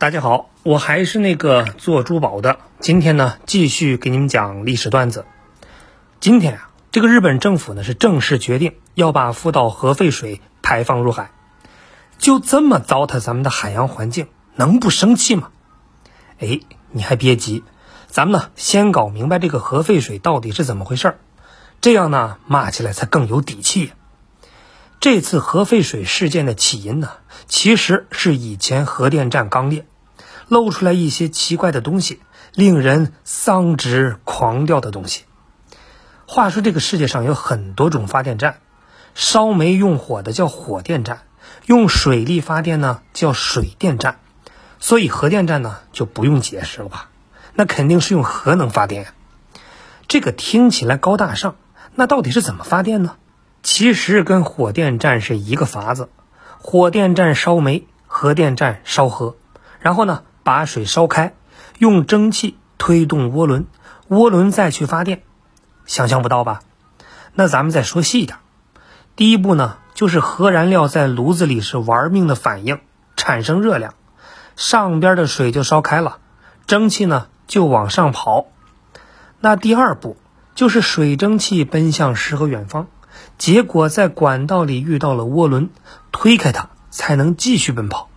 大家好，我还是那个做珠宝的。今天呢，继续给你们讲历史段子。今天啊，这个日本政府呢是正式决定要把福岛核废水排放入海，就这么糟蹋咱们的海洋环境，能不生气吗？哎，你还别急，咱们呢先搞明白这个核废水到底是怎么回事儿，这样呢骂起来才更有底气。这次核废水事件的起因呢，其实是以前核电站刚裂，露出来一些奇怪的东西，令人丧之狂掉的东西。话说这个世界上有很多种发电站，烧煤用火的叫火电站，用水力发电呢叫水电站，所以核电站呢就不用解释了吧？那肯定是用核能发电呀。这个听起来高大上，那到底是怎么发电呢？其实跟火电站是一个法子，火电站烧煤，核电站烧核，然后呢把水烧开，用蒸汽推动涡轮，涡轮再去发电，想象不到吧？那咱们再说细一点，第一步呢就是核燃料在炉子里是玩命的反应，产生热量，上边的水就烧开了，蒸汽呢就往上跑，那第二步就是水蒸气奔向诗和远方。结果在管道里遇到了涡轮，推开它才能继续奔跑。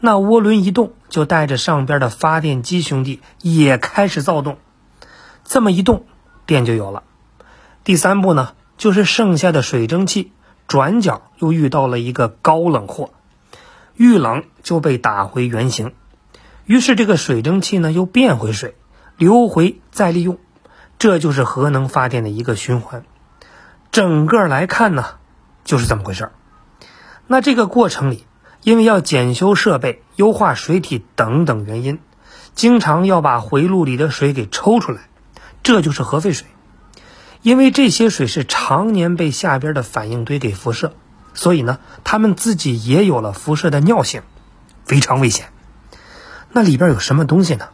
那涡轮一动，就带着上边的发电机兄弟也开始躁动。这么一动，电就有了。第三步呢，就是剩下的水蒸气转角又遇到了一个高冷货，遇冷就被打回原形。于是这个水蒸气呢又变回水，流回再利用。这就是核能发电的一个循环。整个来看呢，就是这么回事儿。那这个过程里，因为要检修设备、优化水体等等原因，经常要把回路里的水给抽出来，这就是核废水。因为这些水是常年被下边的反应堆给辐射，所以呢，它们自己也有了辐射的尿性，非常危险。那里边有什么东西呢？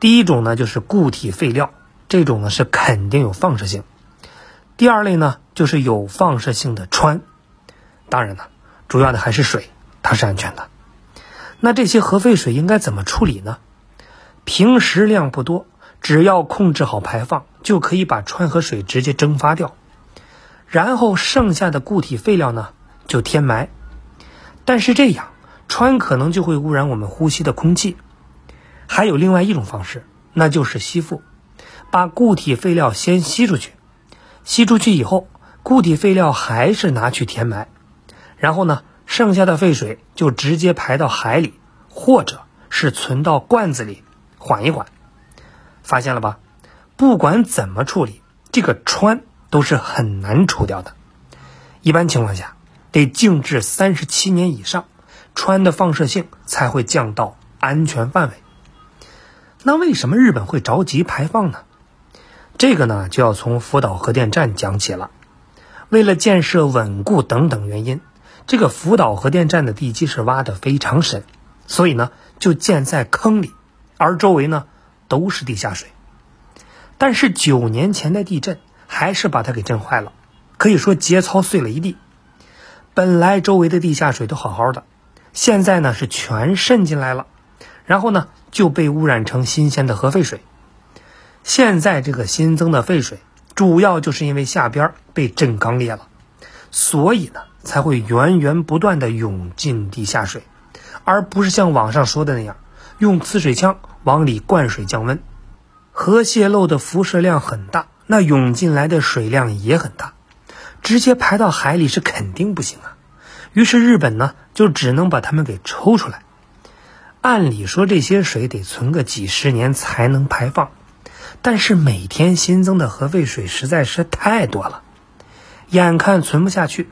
第一种呢，就是固体废料，这种呢是肯定有放射性。第二类呢，就是有放射性的氚，当然了，主要的还是水，它是安全的。那这些核废水应该怎么处理呢？平时量不多，只要控制好排放，就可以把氚和水直接蒸发掉。然后剩下的固体废料呢，就填埋。但是这样，氚可能就会污染我们呼吸的空气。还有另外一种方式，那就是吸附，把固体废料先吸出去。吸出去以后，固体废料还是拿去填埋，然后呢，剩下的废水就直接排到海里，或者是存到罐子里缓一缓。发现了吧？不管怎么处理，这个氚都是很难除掉的。一般情况下，得静置三十七年以上，氚的放射性才会降到安全范围。那为什么日本会着急排放呢？这个呢，就要从福岛核电站讲起了。为了建设稳固等等原因，这个福岛核电站的地基是挖得非常深，所以呢，就建在坑里，而周围呢都是地下水。但是九年前的地震还是把它给震坏了，可以说节操碎了一地。本来周围的地下水都好好的，现在呢是全渗进来了，然后呢就被污染成新鲜的核废水。现在这个新增的废水，主要就是因为下边被震刚裂了，所以呢才会源源不断的涌进地下水，而不是像网上说的那样用呲水枪往里灌水降温。核泄漏的辐射量很大，那涌进来的水量也很大，直接排到海里是肯定不行啊。于是日本呢就只能把它们给抽出来。按理说这些水得存个几十年才能排放。但是每天新增的核废水实在是太多了，眼看存不下去，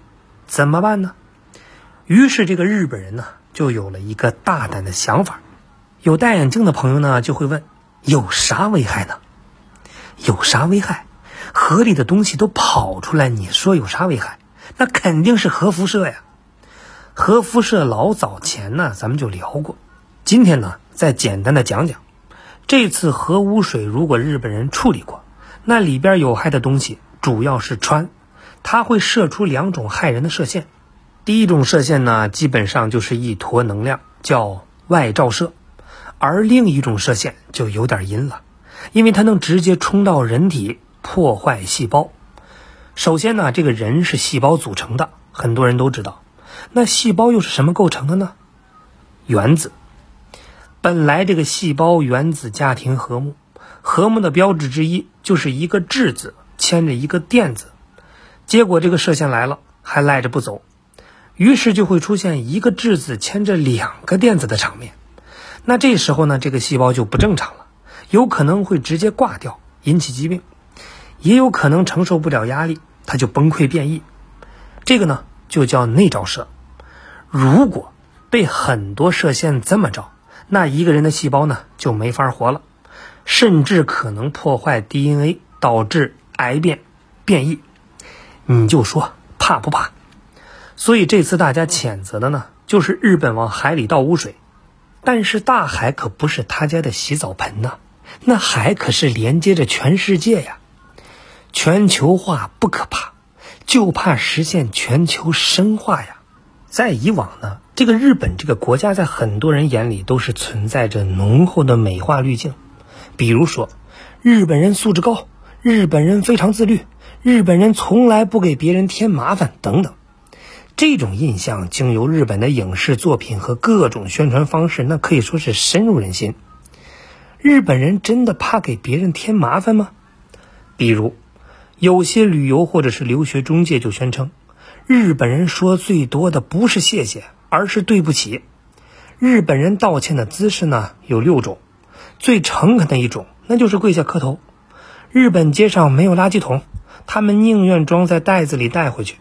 怎么办呢？于是这个日本人呢就有了一个大胆的想法。有戴眼镜的朋友呢就会问：有啥危害呢？有啥危害？河里的东西都跑出来，你说有啥危害？那肯定是核辐射呀！核辐射老早前呢咱们就聊过，今天呢再简单的讲讲。这次核污水如果日本人处理过，那里边有害的东西主要是氚，它会射出两种害人的射线。第一种射线呢，基本上就是一坨能量，叫外照射，而另一种射线就有点阴了，因为它能直接冲到人体，破坏细胞。首先呢，这个人是细胞组成的，很多人都知道。那细胞又是什么构成的呢？原子。本来这个细胞原子家庭和睦，和睦的标志之一就是一个质子牵着一个电子。结果这个射线来了，还赖着不走，于是就会出现一个质子牵着两个电子的场面。那这时候呢，这个细胞就不正常了，有可能会直接挂掉，引起疾病，也有可能承受不了压力，它就崩溃变异。这个呢，就叫内照射。如果被很多射线这么照，那一个人的细胞呢就没法活了，甚至可能破坏 DNA，导致癌变、变异。你就说怕不怕？所以这次大家谴责的呢，就是日本往海里倒污水。但是大海可不是他家的洗澡盆呐，那海可是连接着全世界呀。全球化不可怕，就怕实现全球深化呀。在以往呢，这个日本这个国家在很多人眼里都是存在着浓厚的美化滤镜，比如说，日本人素质高，日本人非常自律，日本人从来不给别人添麻烦等等。这种印象经由日本的影视作品和各种宣传方式，那可以说是深入人心。日本人真的怕给别人添麻烦吗？比如，有些旅游或者是留学中介就宣称。日本人说最多的不是谢谢，而是对不起。日本人道歉的姿势呢有六种，最诚恳的一种那就是跪下磕头。日本街上没有垃圾桶，他们宁愿装在袋子里带回去。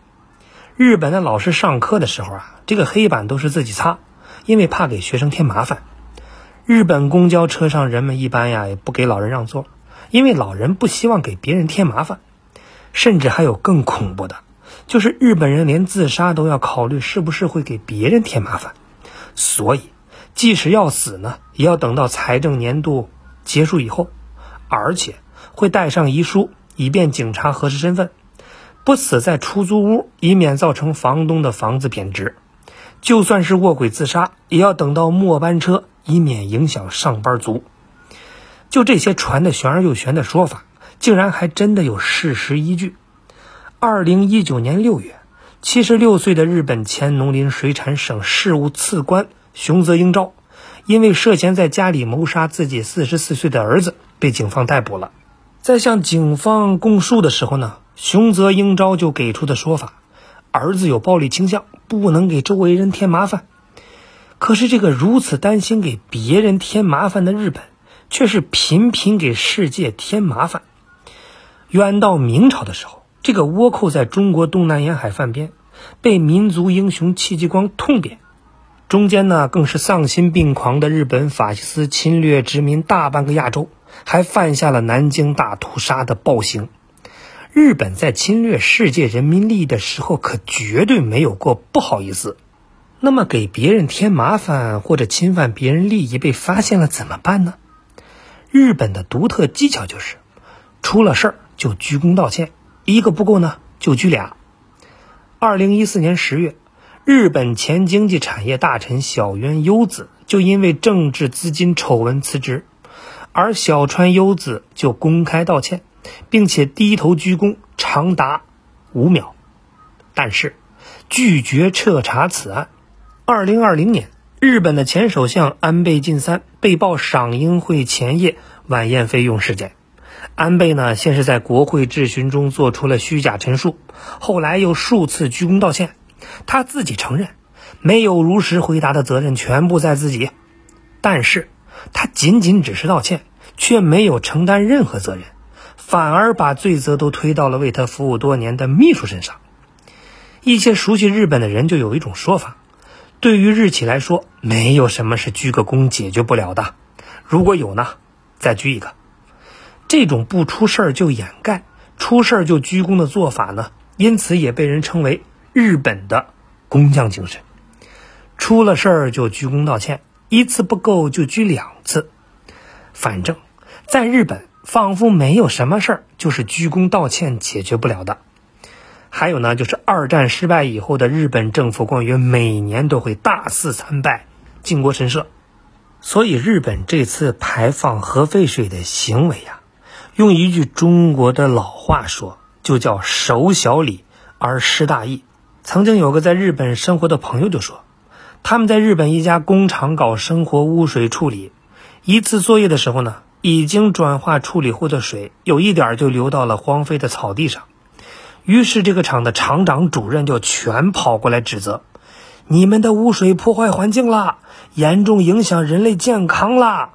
日本的老师上课的时候啊，这个黑板都是自己擦，因为怕给学生添麻烦。日本公交车上人们一般呀也不给老人让座，因为老人不希望给别人添麻烦。甚至还有更恐怖的。就是日本人连自杀都要考虑是不是会给别人添麻烦，所以即使要死呢，也要等到财政年度结束以后，而且会带上遗书，以便警察核实身份。不死在出租屋，以免造成房东的房子贬值。就算是卧轨自杀，也要等到末班车，以免影响上班族。就这些传的玄而又玄的说法，竟然还真的有事实依据。二零一九年六月，七十六岁的日本前农林水产省事务次官熊泽英昭，因为涉嫌在家里谋杀自己四十四岁的儿子，被警方逮捕了。在向警方供述的时候呢，熊泽英昭就给出的说法：儿子有暴力倾向，不能给周围人添麻烦。可是，这个如此担心给别人添麻烦的日本，却是频频给世界添麻烦。远到明朝的时候。这个倭寇在中国东南沿海犯边，被民族英雄戚继光痛扁，中间呢更是丧心病狂的日本法西斯侵略殖民大半个亚洲，还犯下了南京大屠杀的暴行。日本在侵略世界人民利益的时候，可绝对没有过不好意思。那么给别人添麻烦或者侵犯别人利益被发现了怎么办呢？日本的独特技巧就是，出了事儿就鞠躬道歉。一个不够呢，就拘俩。二零一四年十月，日本前经济产业大臣小渊优子就因为政治资金丑闻辞职，而小川优子就公开道歉，并且低头鞠躬长达五秒，但是拒绝彻查此案。二零二零年，日本的前首相安倍晋三被曝赏樱会前夜晚宴费用事件。安倍呢，先是在国会质询中做出了虚假陈述，后来又数次鞠躬道歉。他自己承认，没有如实回答的责任全部在自己。但是，他仅仅只是道歉，却没有承担任何责任，反而把罪责都推到了为他服务多年的秘书身上。一些熟悉日本的人就有一种说法：对于日企来说，没有什么是鞠个躬解决不了的。如果有呢，再鞠一个。这种不出事儿就掩盖，出事儿就鞠躬的做法呢，因此也被人称为日本的工匠精神。出了事儿就鞠躬道歉，一次不够就鞠两次。反正，在日本仿佛没有什么事儿就是鞠躬道歉解决不了的。还有呢，就是二战失败以后的日本政府官员每年都会大肆参拜靖国神社，所以日本这次排放核废水的行为呀，用一句中国的老话说，就叫守小礼而失大义。曾经有个在日本生活的朋友就说，他们在日本一家工厂搞生活污水处理，一次作业的时候呢，已经转化处理后的水有一点就流到了荒废的草地上，于是这个厂的厂长、主任就全跑过来指责。你们的污水破坏环境啦，严重影响人类健康啦。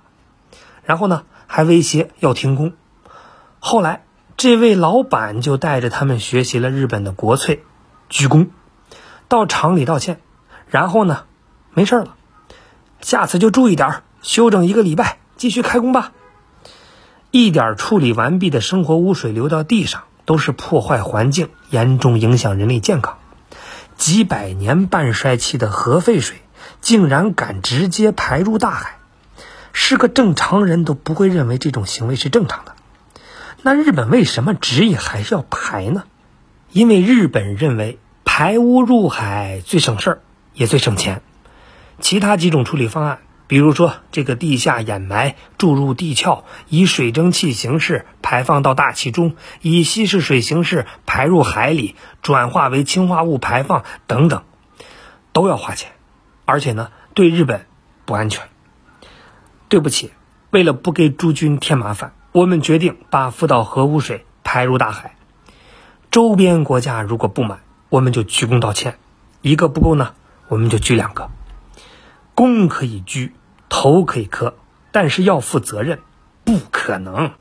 然后呢，还威胁要停工。后来，这位老板就带着他们学习了日本的国粹，鞠躬，到厂里道歉。然后呢，没事了，下次就注意点休整一个礼拜，继续开工吧。一点处理完毕的生活污水流到地上，都是破坏环境，严重影响人类健康。几百年半衰期的核废水，竟然敢直接排入大海，是个正常人都不会认为这种行为是正常的。那日本为什么执意还是要排呢？因为日本认为排污入海最省事儿，也最省钱。其他几种处理方案。比如说，这个地下掩埋、注入地壳，以水蒸气形式排放到大气中，以稀释水形式排入海里，转化为氢化物排放等等，都要花钱，而且呢，对日本不安全。对不起，为了不给诸君添麻烦，我们决定把福岛核污水排入大海。周边国家如果不满，我们就鞠躬道歉；一个不够呢，我们就鞠两个。躬可以鞠，头可以磕，但是要负责任，不可能。